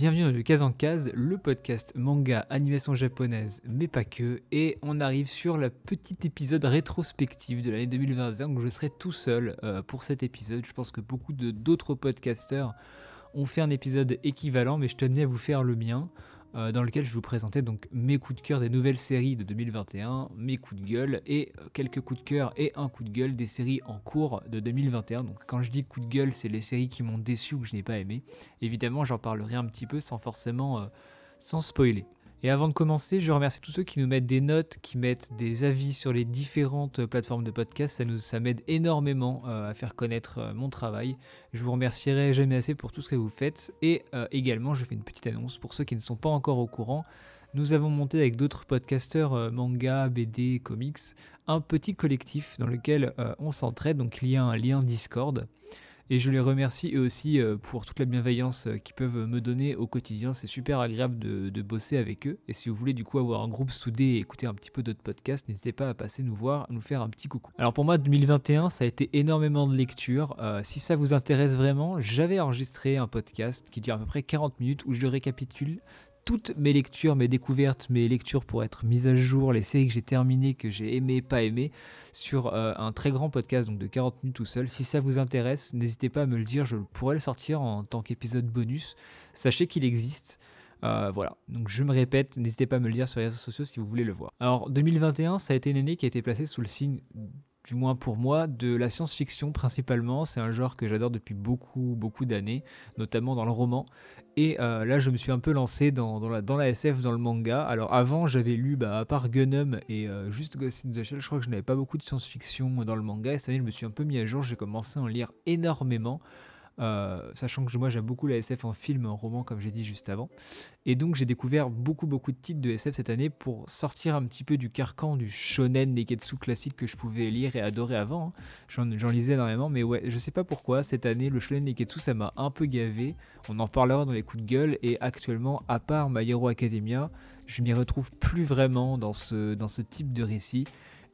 bienvenue dans le Case en Case, le podcast manga animation japonaise, mais pas que, et on arrive sur le petit épisode rétrospectif de l'année 2021 où je serai tout seul euh, pour cet épisode. Je pense que beaucoup d'autres podcasteurs ont fait un épisode équivalent, mais je tenais à vous faire le mien. Euh, dans lequel je vous présentais donc mes coups de cœur des nouvelles séries de 2021, mes coups de gueule et euh, quelques coups de cœur et un coup de gueule des séries en cours de 2021. Donc quand je dis coup de gueule, c'est les séries qui m'ont déçu ou que je n'ai pas aimé. Évidemment, j'en parlerai un petit peu sans forcément euh, sans spoiler. Et avant de commencer, je remercie tous ceux qui nous mettent des notes, qui mettent des avis sur les différentes plateformes de podcast. Ça, nous, ça m'aide énormément euh, à faire connaître euh, mon travail. Je vous remercierai jamais assez pour tout ce que vous faites. Et euh, également, je fais une petite annonce pour ceux qui ne sont pas encore au courant. Nous avons monté avec d'autres podcasteurs manga, BD, comics, un petit collectif dans lequel on s'entraide. Donc il y a un lien Discord. Et je les remercie eux aussi euh, pour toute la bienveillance euh, qu'ils peuvent me donner au quotidien. C'est super agréable de, bosser avec eux. Et si vous voulez du coup avoir un groupe soudé et écouter un petit peu d'autres podcasts, n'hésitez pas à passer nous voir, nous faire un petit coucou. Alors pour moi, 2021, ça a été énormément de lectures. Euh, si ça vous intéresse vraiment, j'avais enregistré un podcast qui dure à peu près 40 minutes où je récapitule toutes mes lectures, mes découvertes, mes lectures pour être mises à jour, les séries que j'ai terminées, que j'ai aimées, pas aimées, sur euh, un très grand podcast donc de 40 minutes tout seul. Si ça vous intéresse, n'hésitez pas à me le dire, je pourrais le sortir en tant qu'épisode bonus. Sachez qu'il existe. Euh, voilà, donc je me répète, n'hésitez pas à me le dire sur les réseaux sociaux si vous voulez le voir. Alors 2021, ça a été une année qui a été placée sous le signe du moins pour moi, de la science-fiction principalement. C'est un genre que j'adore depuis beaucoup, beaucoup d'années, notamment dans le roman. Et euh, là, je me suis un peu lancé dans, la, dans, la, SF, dans le manga. Alors avant, j'avais lu, bah, à part Gunham et euh, juste Ghost in the Shell, je crois que je n'avais pas beaucoup de science-fiction dans le manga. Et cette année, je me suis un peu mis à jour. J'ai commencé à en lire énormément. Euh, sachant que moi j'aime beaucoup la SF en film, en roman comme j'ai dit juste avant. Et donc j'ai découvert beaucoup beaucoup de titres de SF cette année pour sortir un petit peu du carcan du shonen neketsu classique que je pouvais lire et adorer avant. Hein. J'en lisais énormément, mais ouais, je sais pas pourquoi cette année le shonen neketsu ça m'a un peu gavé. On en parlera dans les coups de gueule et actuellement, à part My Hero Academia, je m'y retrouve plus vraiment dans ce, type de récit.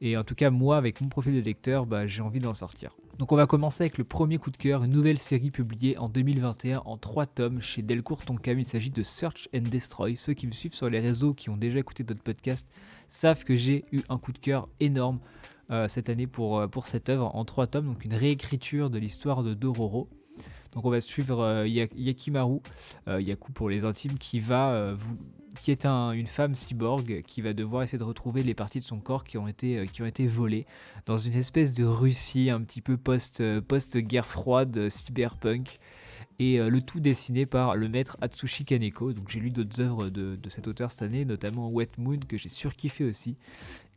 Et en tout cas, moi, avec mon profil de lecteur, bah, j'ai envie d'en sortir. Donc on va commencer avec le premier coup de cœur, une nouvelle série publiée en 2021 en 3 tomes chez Delcourt Tonkam. Il s'agit de Search and Destroy. Ceux qui me suivent sur les réseaux, qui ont déjà écouté d'autres podcasts, savent que j'ai eu un coup de cœur énorme euh, cette année pour, euh, pour cette œuvre en 3 tomes, donc une réécriture de l'histoire de Dororo. Donc on va suivre euh, Yakimaru, Yaku pour les intimes, qui va vous qui est une femme cyborg qui va devoir essayer de retrouver les parties de son corps qui ont été, euh, volées dans une espèce de Russie un petit peu post, euh, post-guerre froide, euh, cyberpunk. Et le tout dessiné par le maître Atsushi Kaneko. Donc j'ai lu d'autres œuvres de, cet auteur cette année, notamment Wet Moon que j'ai surkiffé aussi.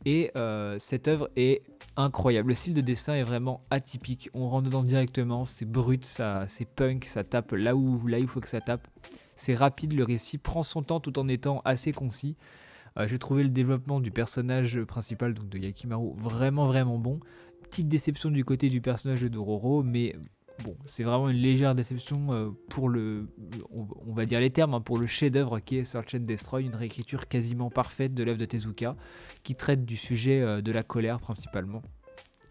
Et cette œuvre est incroyable. Le style de dessin est vraiment atypique. On rentre dedans directement, c'est brut, ça, c'est punk, ça tape là où, là où il faut que ça tape. C'est rapide, le récit prend son temps tout en étant assez concis. Euh, j'ai trouvé le développement du personnage principal, donc de Yakimaru, vraiment vraiment bon. Petite déception du côté du personnage de Dororo, mais bon, c'est vraiment une légère déception euh, pour le, on, va dire les termes, hein, pour le chef-d'œuvre qui est Search and Destroy, une réécriture quasiment parfaite de l'œuvre de Tezuka, qui traite du sujet euh, de la colère principalement.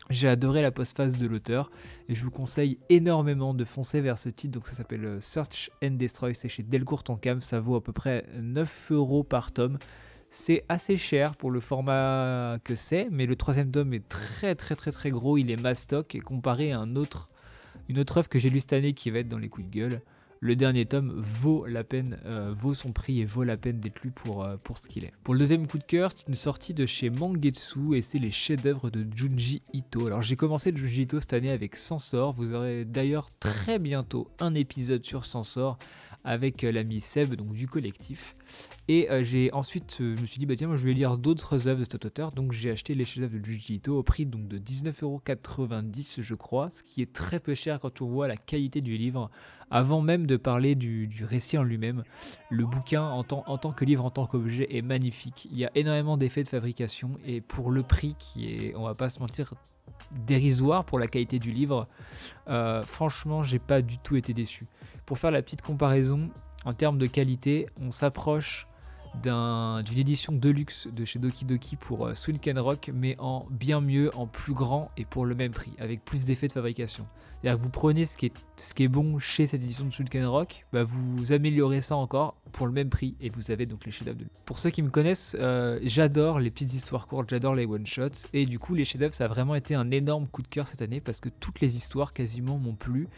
J'ai adoré la postface de l'auteur et je vous conseille énormément de foncer vers ce titre. Donc ça s'appelle euh, Search and Destroy, c'est chez Delcourt Tonkam, ça vaut à peu près 9 euros par tome. C'est assez cher pour le format que c'est, mais le troisième tome est très très très très gros, il est mastoc et comparé à un autre, une autre œuvre que j'ai lu cette année qui va être dans les coups de gueule, le dernier tome vaut la peine, euh, vaut son prix et vaut la peine d'être lu pour, euh, pour ce qu'il est. Pour le deuxième coup de cœur, c'est une sortie de chez Mangetsu et c'est les chefs-d'œuvre de Junji Ito. Alors j'ai commencé Junji Ito cette année avec Sansor. Vous aurez d'ailleurs très bientôt un épisode sur Sansor avec euh, l'ami Seb, donc du collectif. Et euh, j'ai ensuite, euh, je me suis dit, bah tiens, moi je vais lire d'autres œuvres de cet auteur, donc j'ai acheté les chefs-d'œuvre de Jujito au prix donc de 19,90€ je crois, ce qui est très peu cher quand on voit la qualité du livre. Avant même de parler du, récit en lui-même, le bouquin en, tant que livre, en tant qu'objet est magnifique. Il y a énormément d'effets de fabrication et pour le prix qui est, on va pas se mentir, dérisoire pour la qualité du livre, franchement, j'ai pas du tout été déçu. Pour faire la petite comparaison, en termes de qualité, on s'approche d'une édition deluxe de chez Doki Doki pour euh, Rock, mais en bien mieux, en plus grand et pour le même prix, avec plus d'effets de fabrication. C'est-à-dire que vous prenez ce qui est, ce qui est bon chez cette édition de Sunken Rock, bah vous améliorez ça encore pour le même prix et vous avez donc les chefs-d'œuvre. Pour ceux qui me connaissent, euh, j'adore les petites histoires courtes, j'adore les one-shots et du coup les chefs-d'œuvre ça a vraiment été un énorme coup de cœur cette année parce que toutes les histoires quasiment m'ont plu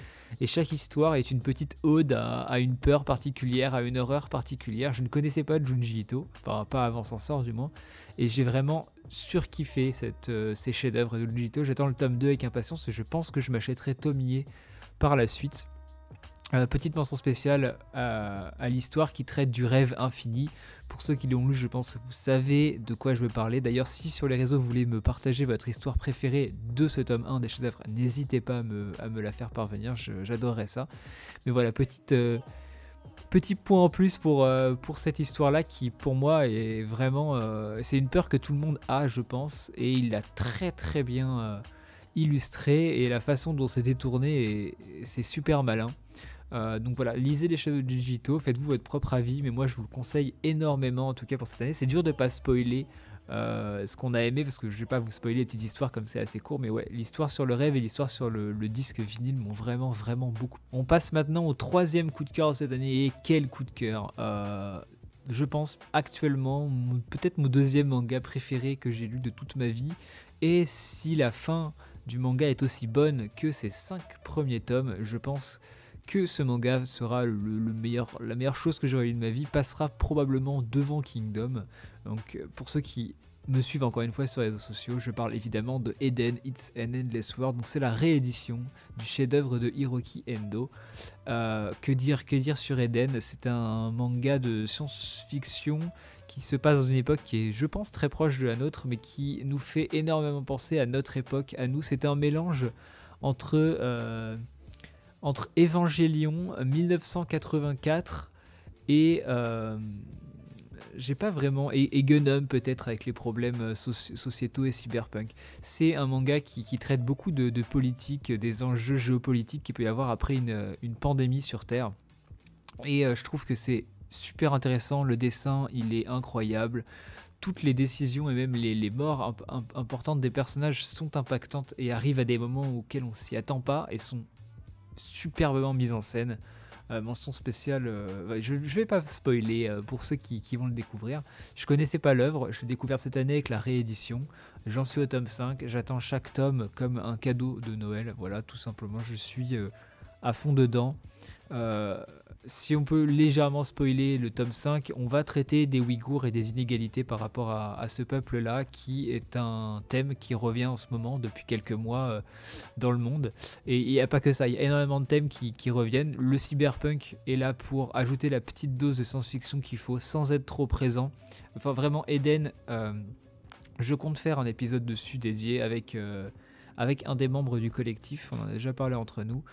et chaque histoire est une petite ode à, une peur particulière, à une horreur particulière. Je ne connaissais pas Junji Ito, enfin pas avant son sort du moins, et j'ai vraiment surkiffé cette, euh, ces chefs-d'œuvre de Junji J'attends le tome 2 avec impatience et je pense que je m'achèterai Tomier par la suite. Euh, petite mention spéciale à, l'histoire qui traite du rêve infini. Pour ceux qui l'ont lu, je pense que vous savez de quoi je veux parler. D'ailleurs, si sur les réseaux vous voulez me partager votre histoire préférée de ce tome 1 des chefs-d'œuvre, n'hésitez pas à me, la faire parvenir, j'adorerais ça. Mais voilà, euh, petit point en plus pour, euh, pour cette histoire-là qui, pour moi, est vraiment. c'est une peur que tout le monde a, je pense, et il l'a très très bien illustré, et la façon dont c'est détourné, c'est super malin. Euh, donc voilà, lisez les Shadow digitaux, faites-vous votre propre avis, mais moi je vous le conseille énormément en tout cas pour cette année. C'est dur de pas spoiler euh, ce qu'on a aimé parce que je vais pas vous spoiler les petites histoires comme c'est assez court, mais ouais, l'histoire sur le rêve et l'histoire sur le, disque vinyle m'ont vraiment vraiment beaucoup. On passe maintenant au troisième coup de cœur de cette année et quel coup de cœur euh, Je pense actuellement peut-être mon deuxième manga préféré que j'ai lu de toute ma vie. Et si la fin du manga est aussi bonne que ses cinq premiers tomes, je pense que ce manga sera le, meilleur, la meilleure chose que j'aurai lu de ma vie, passera probablement devant Kingdom. Donc euh, pour ceux qui me suivent encore une fois sur les réseaux sociaux, je parle évidemment de Eden, It's an Endless World. Donc c'est la réédition du chef-d'œuvre de Hiroki Endo. Euh, que dire, que dire sur Eden? C'est un manga de science-fiction qui se passe dans une époque qui est, je pense, très proche de la nôtre, mais qui nous fait énormément penser à notre époque, à nous. C'est un mélange entre euh, entre Evangelion 1984 et euh, j'ai pas vraiment et, et peut-être avec les problèmes euh, sociétaux et cyberpunk. C'est un manga qui, traite beaucoup de, politique, des enjeux géopolitiques qu'il peut y avoir après une, pandémie sur Terre. Et euh, je trouve que c'est super intéressant. Le dessin, il est incroyable. Toutes les décisions et même les, morts importantes des personnages sont impactantes et arrivent à des moments auxquels on s'y attend pas et sont superbement mise en scène. Euh, mention spéciale, euh, je ne vais pas spoiler euh, pour ceux qui, vont le découvrir. Je connaissais pas l'œuvre, je l'ai découvert cette année avec la réédition. J'en suis au tome 5, j'attends chaque tome comme un cadeau de Noël. Voilà, tout simplement, je suis à fond dedans si on peut légèrement spoiler le tome 5, on va traiter des Ouïghours et des inégalités par rapport à, ce peuple-là, qui est un thème qui revient en ce moment depuis quelques mois euh, dans le monde. Et il n'y a pas que ça, il y a énormément de thèmes qui, reviennent. Le cyberpunk est là pour ajouter la petite dose de science-fiction qu'il faut sans être trop présent. Enfin vraiment, Eden, euh, je compte faire un épisode dessus dédié avec, euh, avec un des membres du collectif, on en a déjà parlé entre nous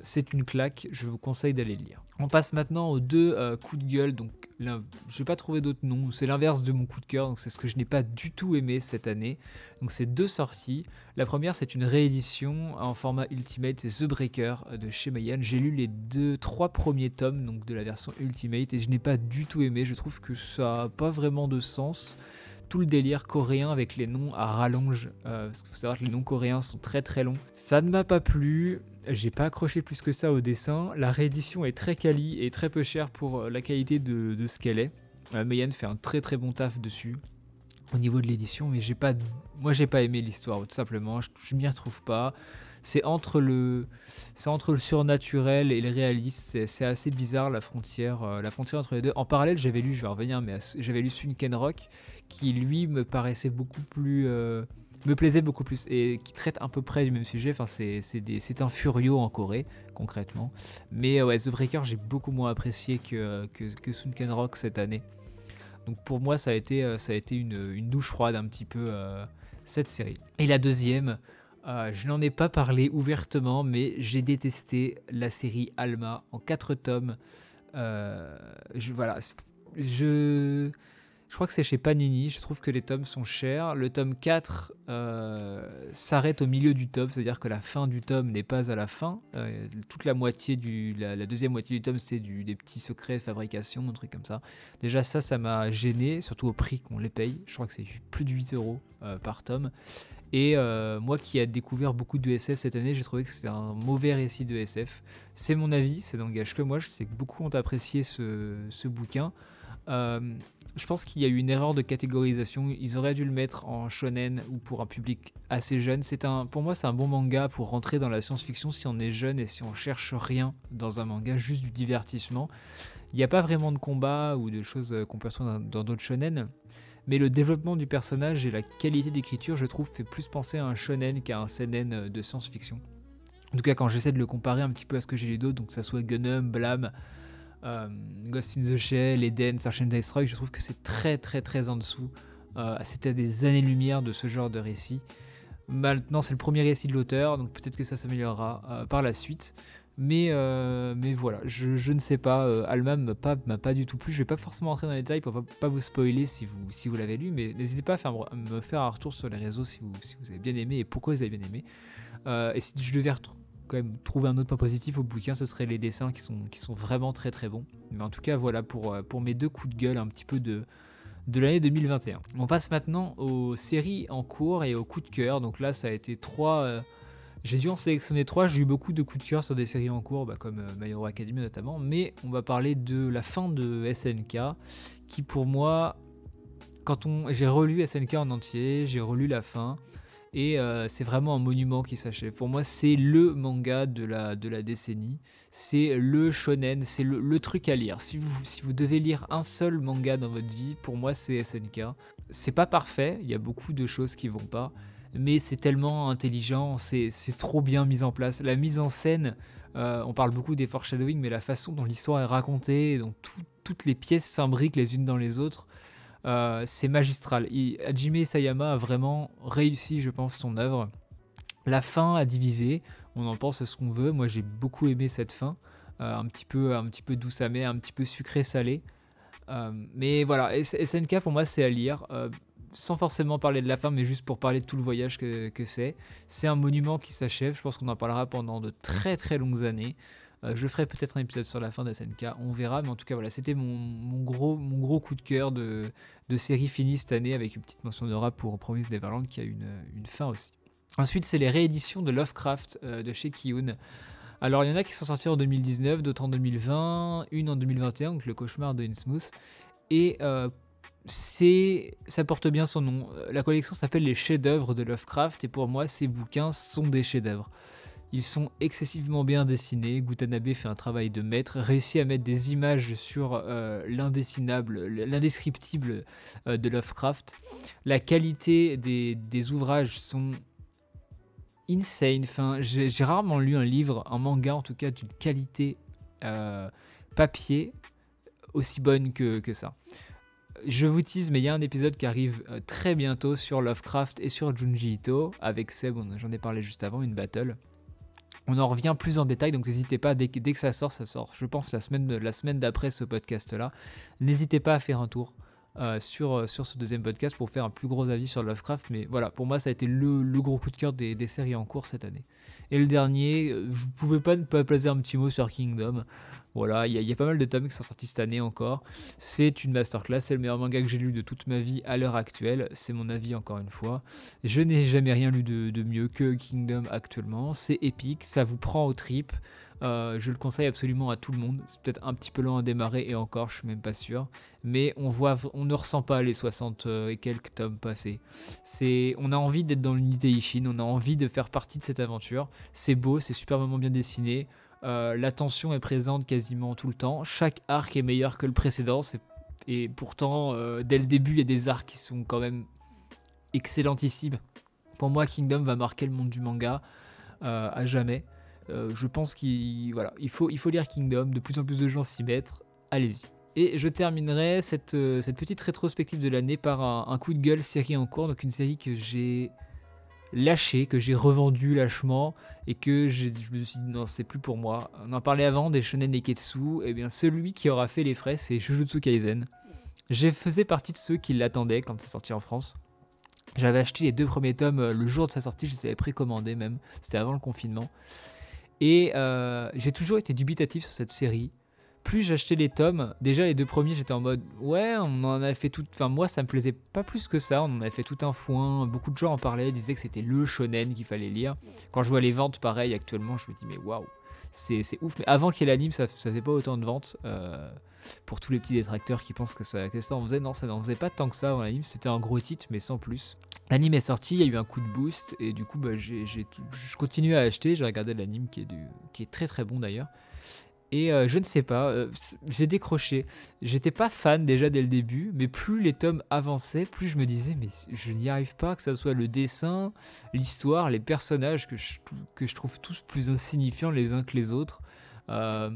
c'est une claque, je vous conseille d'aller lire. On passe maintenant aux deux euh, coups de gueule, donc je n'ai pas trouvé d'autres noms, c'est l'inverse de mon coup de cœur, donc c'est ce que je n'ai pas du tout aimé cette année. Donc c'est deux sorties. La première c'est une réédition en format Ultimate, c'est The Breaker euh, de chez Mayan. J'ai lu les deux, trois premiers tomes de la version Ultimate et je n'ai pas du tout aimé, je trouve que ça n'a pas vraiment de sens tout le délire coréen avec les noms à rallonge. Euh, parce qu'il faut savoir que les noms coréens sont très très longs. Ça ne m'a pas plu. J'ai pas accroché plus que ça au dessin. La réédition est très quali et très peu chère pour euh, la qualité de, ce qu'elle est. Euh, fait un très très bon taf dessus au niveau de l'édition, mais j'ai pas, moi j'ai pas aimé l'histoire tout simplement. Je, je m'y retrouve pas. C'est entre le, c'est entre le surnaturel et le réaliste. C'est assez bizarre la frontière, la frontière entre les deux. En parallèle, j'avais lu, je vais revenir, mais j'avais lu Sunken Rock qui lui me paraissait beaucoup plus euh, me plaisait beaucoup plus et qui traite à peu près du même sujet. Enfin, c'est un furio en Corée, concrètement. Mais ouais, The Breaker, j'ai beaucoup moins apprécié que, que, Sunken Rock cette année. Donc pour moi, ça a été, euh, ça a été une, douche froide un petit peu euh, cette série. Et la deuxième, je n'en ai pas parlé ouvertement, mais j'ai détesté la série Alma en quatre tomes. je, voilà, je je crois que c'est chez Panini. Je trouve que les tomes sont chers. Le tome 4 euh, s'arrête au milieu du tome, c'est-à-dire que la fin du tome n'est pas à la fin. Euh, toute la moitié du, la, deuxième moitié du tome, c'est des petits secrets de fabrication, un truc comme ça. Déjà ça, ça m'a gêné, surtout au prix qu'on les paye. Je crois que c'est plus de 8 euros euh, par tome. Et moi qui ai découvert beaucoup de SF cette année, j'ai trouvé que c'était un mauvais récit de SF. C'est mon avis, ça n'engage que moi. Je sais que beaucoup ont apprécié ce bouquin. Euh, je pense qu'il y a eu une erreur de catégorisation. Ils auraient dû le mettre en shonen ou pour un public assez jeune. C'est un, pour moi, c'est un bon manga pour rentrer dans la science-fiction si on est jeune et si on cherche rien dans un manga, juste du divertissement. Il n'y a pas vraiment de combat ou de choses qu'on peut retrouver dans d'autres shonen mais le développement du personnage et la qualité d'écriture, je trouve, fait plus penser à un shonen qu'à un seinen de science-fiction. En tout cas, quand j'essaie de le comparer un petit peu à ce que j'ai lu d'autres, donc ça soit Gunham, Blam, euh, Ghost in the Shell, Eden, Search and Destroy, je trouve que c'est très très très en dessous. Euh, C'était des années-lumière de ce genre de récit. Maintenant, c'est le premier récit de l'auteur, donc peut-être que ça s'améliorera euh, par la suite. Mais, euh, mais voilà, je, ne sais pas. Euh, Alma m'a pas, pas du tout plu. Je vais pas forcément rentrer dans les détails pour pas, pas vous spoiler si vous, si vous l'avez lu, mais n'hésitez pas à, faire, me faire un retour sur les réseaux si vous, si vous avez bien aimé et pourquoi vous avez bien aimé. Et si je devais quand trouver un autre point positif au bouquin, ce serait les dessins qui sont, vraiment très très bons. Mais en tout cas, voilà pour, pour mes deux coups de gueule un petit peu de, l'année 2021. On passe maintenant aux séries en cours et aux coups de cœur. Donc là, ça a été trois j'ai dû en sélectionner trois, j'ai eu beaucoup de coups de cœur sur des séries en cours, bah, comme euh, My Hero Academy notamment, mais on va parler de la fin de SNK, qui pour moi, quand on, j'ai relu SNK en entier, j'ai relu la fin, et euh, c'est vraiment un monument qui s'achève. Pour moi, c'est le manga de la, de la décennie, c'est le shonen, c'est le, truc à lire. Si vous, si vous devez lire un seul manga dans votre vie, pour moi, c'est SNK. C'est pas parfait, il y a beaucoup de choses qui vont pas, mais c'est tellement intelligent, c'est trop bien mis en place. La mise en scène, euh, on parle beaucoup des foreshadowing, mais la façon dont l'histoire est racontée, dont toutes les pièces s'imbriquent les unes dans les autres, euh, c'est magistral. Hajime Sayama a vraiment réussi, je pense, son œuvre. La fin a divisé, on en pense ce qu'on veut. Moi, j'ai beaucoup aimé cette fin, euh, un petit peu, un petit peu douce amère, un petit peu sucré salé. mais voilà, SNK pour moi c'est à lire sans forcément parler de la fin, mais juste pour parler de tout le voyage que, c'est. C'est un monument qui s'achève, je pense qu'on en parlera pendant de très très longues années. Euh, je ferai peut-être un épisode sur la fin d'SNK, on verra, mais en tout cas voilà, c'était mon, gros, mon gros coup de cœur de, série finie cette année avec une petite mention de pour Promise Neverland qui a une, une fin aussi. Ensuite, c'est les rééditions de Lovecraft euh, de chez Kiyun. Alors, il y en a qui sont sortis en 2019, d'autres en 2020, une en 2021, donc Le Cauchemar de Innsmouth. Et euh, ça porte bien son nom. La collection s'appelle les chefs-d'œuvre de Lovecraft et pour moi, ces bouquins sont des chefs-d'œuvre. Ils sont excessivement bien dessinés. Gutanabe fait un travail de maître, réussit à mettre des images sur euh, l'indescriptible euh, de Lovecraft. La qualité des, ouvrages sont insane. Enfin, j'ai, rarement lu un livre, un manga en tout cas, d'une qualité euh, papier aussi bonne que, ça je vous tease, mais il y a un épisode qui arrive très bientôt sur Lovecraft et sur Junji Ito, avec Seb, j'en ai parlé juste avant, une battle. On en revient plus en détail, donc n'hésitez pas, dès que, ça sort, ça sort, je pense, la semaine, la semaine d'après ce podcast-là. N'hésitez pas à faire un tour euh, sur, euh, sur ce deuxième podcast pour faire un plus gros avis sur Lovecraft. Mais voilà, pour moi, ça a été le, gros coup de cœur des, des, séries en cours cette année. Et le dernier, je ne pouvais pas ne pas placer un petit mot sur Kingdom. Voilà, il y, a pas mal de tomes qui sont sortis cette année encore. C'est une masterclass, c'est le meilleur manga que j'ai lu de toute ma vie à l'heure actuelle. C'est mon avis encore une fois. Je n'ai jamais rien lu de, mieux que Kingdom actuellement. C'est épique, ça vous prend au trip. Euh, je le conseille absolument à tout le monde. C'est peut-être un petit peu long à démarrer et encore, je suis même pas sûr. Mais on ne ressent pas les 60 euh, et quelques tomes passés. On a envie d'être dans l'unité Ishin, on a envie de faire partie de cette aventure. C'est beau, c'est superbement bien dessiné. Euh, la tension est présente quasiment tout le temps. Chaque arc est meilleur que le précédent. Et pourtant, euh, dès le début, il y a des arcs qui sont quand même excellentissimes. Pour moi, Kingdom va marquer le monde du manga euh, à jamais. je pense qu'il faut, lire Kingdom. De plus en plus de gens s'y mettent. Allez-y. Et je terminerai cette, cette petite rétrospective de l'année par un, un, coup de gueule série en cours. Donc une série que j'ai lâché, que j'ai revendu lâchement et que je me suis dit non, c'est plus pour moi. On en parlait avant des shonen neketsu, et eh bien celui qui aura fait les frais, c'est Jujutsu Kaisen. J'ai faisais partie de ceux qui l'attendaient quand c'est sorti en France. J'avais acheté les deux premiers tomes euh, le jour de sa sortie, je les avais précommandés même, c'était avant le confinement. Et euh, j'ai toujours été dubitatif sur cette série plus j'achetais les tomes, déjà les deux premiers j'étais en mode ouais on en avait fait tout, enfin moi ça me plaisait pas plus que ça, on en avait fait tout un foin, beaucoup de gens en parlaient, disaient que c'était le shonen qu'il fallait lire. Quand je vois les ventes pareil actuellement je me dis mais waouh c'est ouf, mais avant qu'il y ait l'anime ça, ça faisait pas autant de ventes. Euh, pour tous les petits détracteurs qui pensent que ça, que ça en faisait, non ça n'en faisait pas tant que ça avant l'anime, c'était un gros titre mais sans plus. L'anime est sorti, il y a eu un coup de boost et du coup bah, je continue à acheter, j'ai regardé l'anime qui, est qui est très très bon d'ailleurs. Et euh, je ne sais pas, euh, j'ai décroché. J'étais pas fan déjà dès le début, mais plus les tomes avançaient, plus je me disais, mais je n'y arrive pas, que ce soit le dessin, l'histoire, les personnages que je, trouve tous plus insignifiants les uns que les autres. Euh,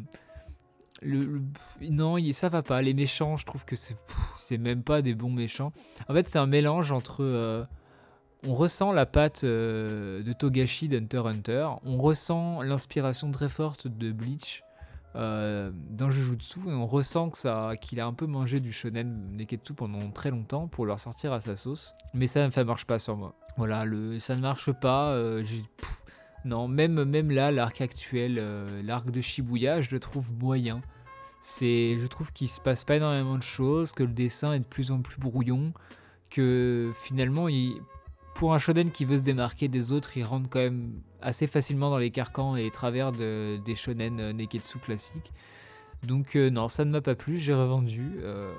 non, ça va pas. Les méchants, je trouve que c'est même pas des bons méchants. En fait, c'est un mélange entre. on ressent la patte de Togashi d'Hunter Hunter. On ressent l'inspiration très forte de Bleach euh, dans Jujutsu et on ressent que ça, qu'il a un peu mangé du shonen Neketsu pendant très longtemps pour leur sortir à sa sauce. Mais ça, ça marche pas sur moi. Voilà, le, ça ne marche pas. Euh, non, même, même là, l'arc actuel, euh, l'arc de Shibuya, je le trouve moyen. C'est, je trouve qu'il se passe pas énormément de choses, que le dessin est de plus en plus brouillon, que finalement, il, pour un shonen qui veut se démarquer des autres, il rentre quand même assez facilement dans les carcans et travers de, des shonen euh, neketsu classiques. Donc euh, non, ça ne m'a pas plu, j'ai revendu. Euh,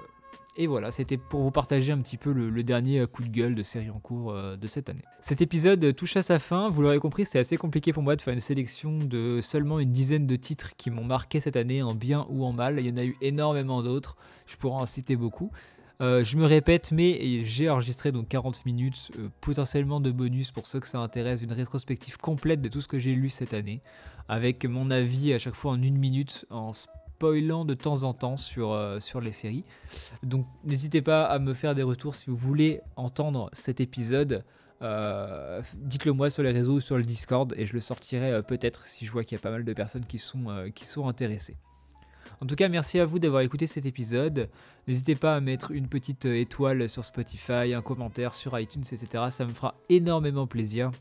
et voilà, c'était pour vous partager un petit peu le, dernier coup de gueule de série en cours de cette année. Cet épisode touche à sa fin, vous l'aurez compris, c'était assez compliqué pour moi de faire une sélection de seulement une dizaine de titres qui m'ont marqué cette année en bien ou en mal. Il y en a eu énormément d'autres, je pourrais en citer beaucoup. Euh, je me répète, mais j'ai enregistré donc 40 minutes, euh, potentiellement de bonus pour ceux que ça intéresse, une rétrospective complète de tout ce que j'ai lu cette année, avec mon avis à chaque fois en une minute, en spoilant de temps en temps sur, euh, les séries. Donc n'hésitez pas à me faire des retours si vous voulez entendre cet épisode. dites-le moi sur les réseaux ou sur le Discord et je le sortirai peut-être si je vois qu'il y a pas mal de personnes qui sont intéressées. En tout cas, merci à vous d'avoir écouté cet épisode. N'hésitez pas à mettre une petite euh, étoile sur Spotify, un commentaire sur iTunes, etc. Ça me fera énormément plaisir.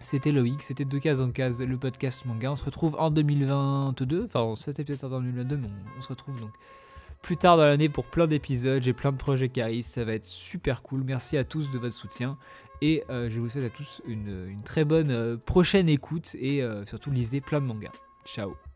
C'était Loïc, c'était De Case en Case, le podcast manga. On se retrouve en 2022, enfin c'était peut-être en 2022, mais on, se retrouve donc plus tard dans l'année pour plein d'épisodes. J'ai plein de projets qui arrivent, ça va être super cool. Merci à tous de votre soutien. Et euh, je vous souhaite à tous une, très bonne euh, prochaine écoute et surtout lisez plein de mangas. Ciao